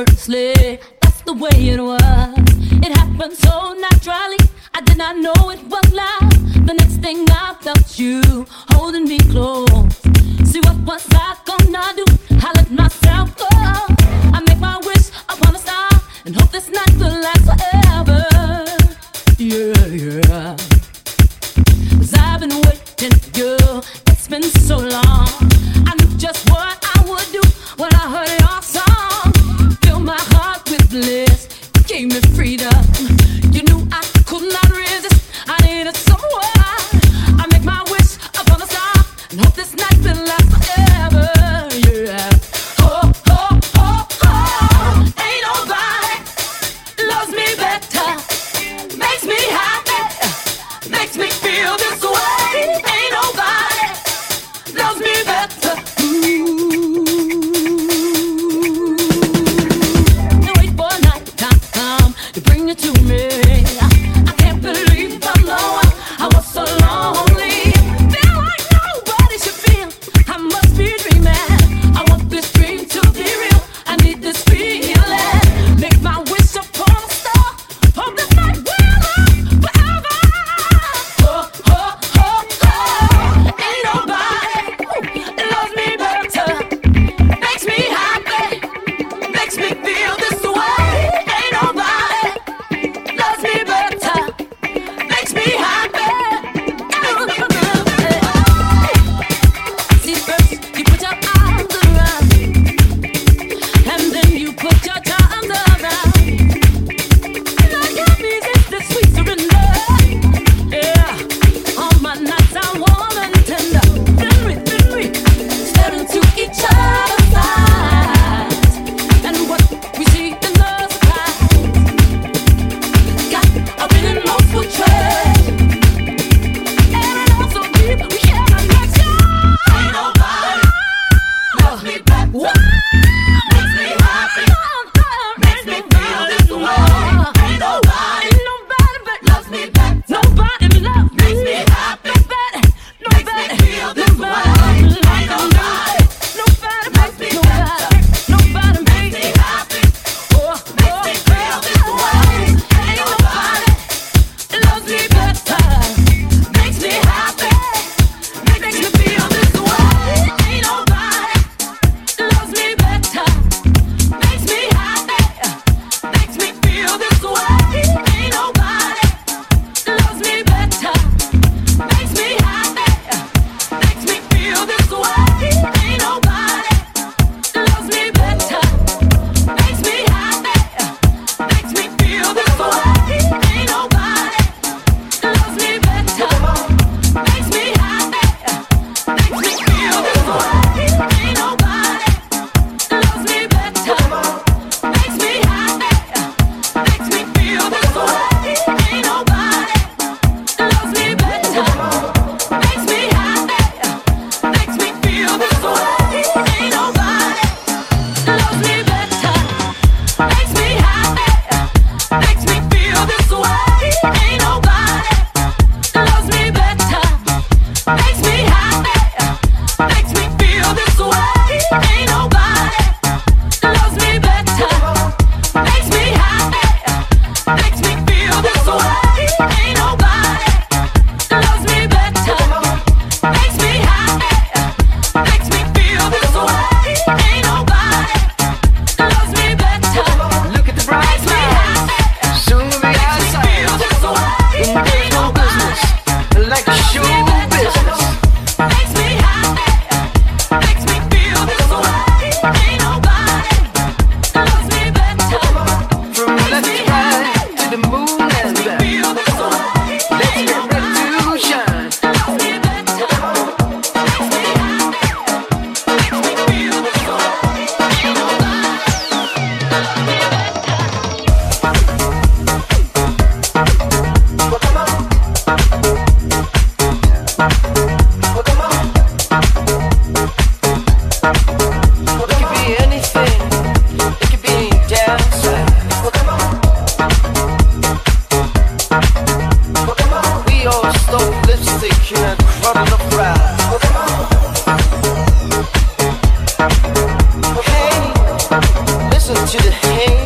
effortlessly. That's the way it was. It happened so naturally. I did not know it was love. The next thing I felt you holding me close. See what was I gonna do? I let myself go. I make my wish upon a star and hope this night will last forever. Yeah, yeah. you to hang